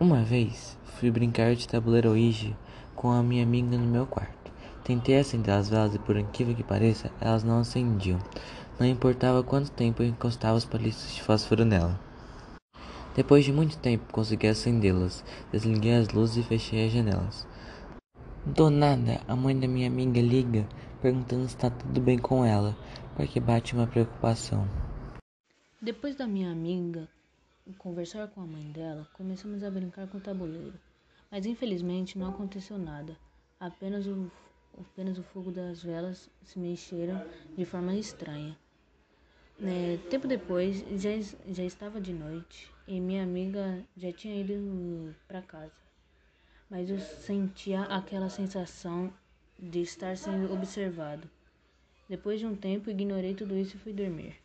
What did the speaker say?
Uma vez fui brincar de tabuleiro Ouija com a minha amiga no meu quarto. Tentei acender as velas e, por incrível que pareça, elas não acendiam. Não importava quanto tempo eu encostava os palitos de fósforo nela. Depois de muito tempo, consegui acendê-las. Desliguei as luzes e fechei as janelas. Do nada, a mãe da minha amiga liga, perguntando se está tudo bem com ela, porque bate uma preocupação. Depois da minha amiga conversar com a mãe dela, começamos a brincar com o tabuleiro. Mas infelizmente não aconteceu nada. Apenas o, apenas o fogo das velas se mexeram de forma estranha. É, tempo depois, já, já estava de noite e minha amiga já tinha ido para casa. Mas eu sentia aquela sensação de estar sendo observado. Depois de um tempo, ignorei tudo isso e fui dormir.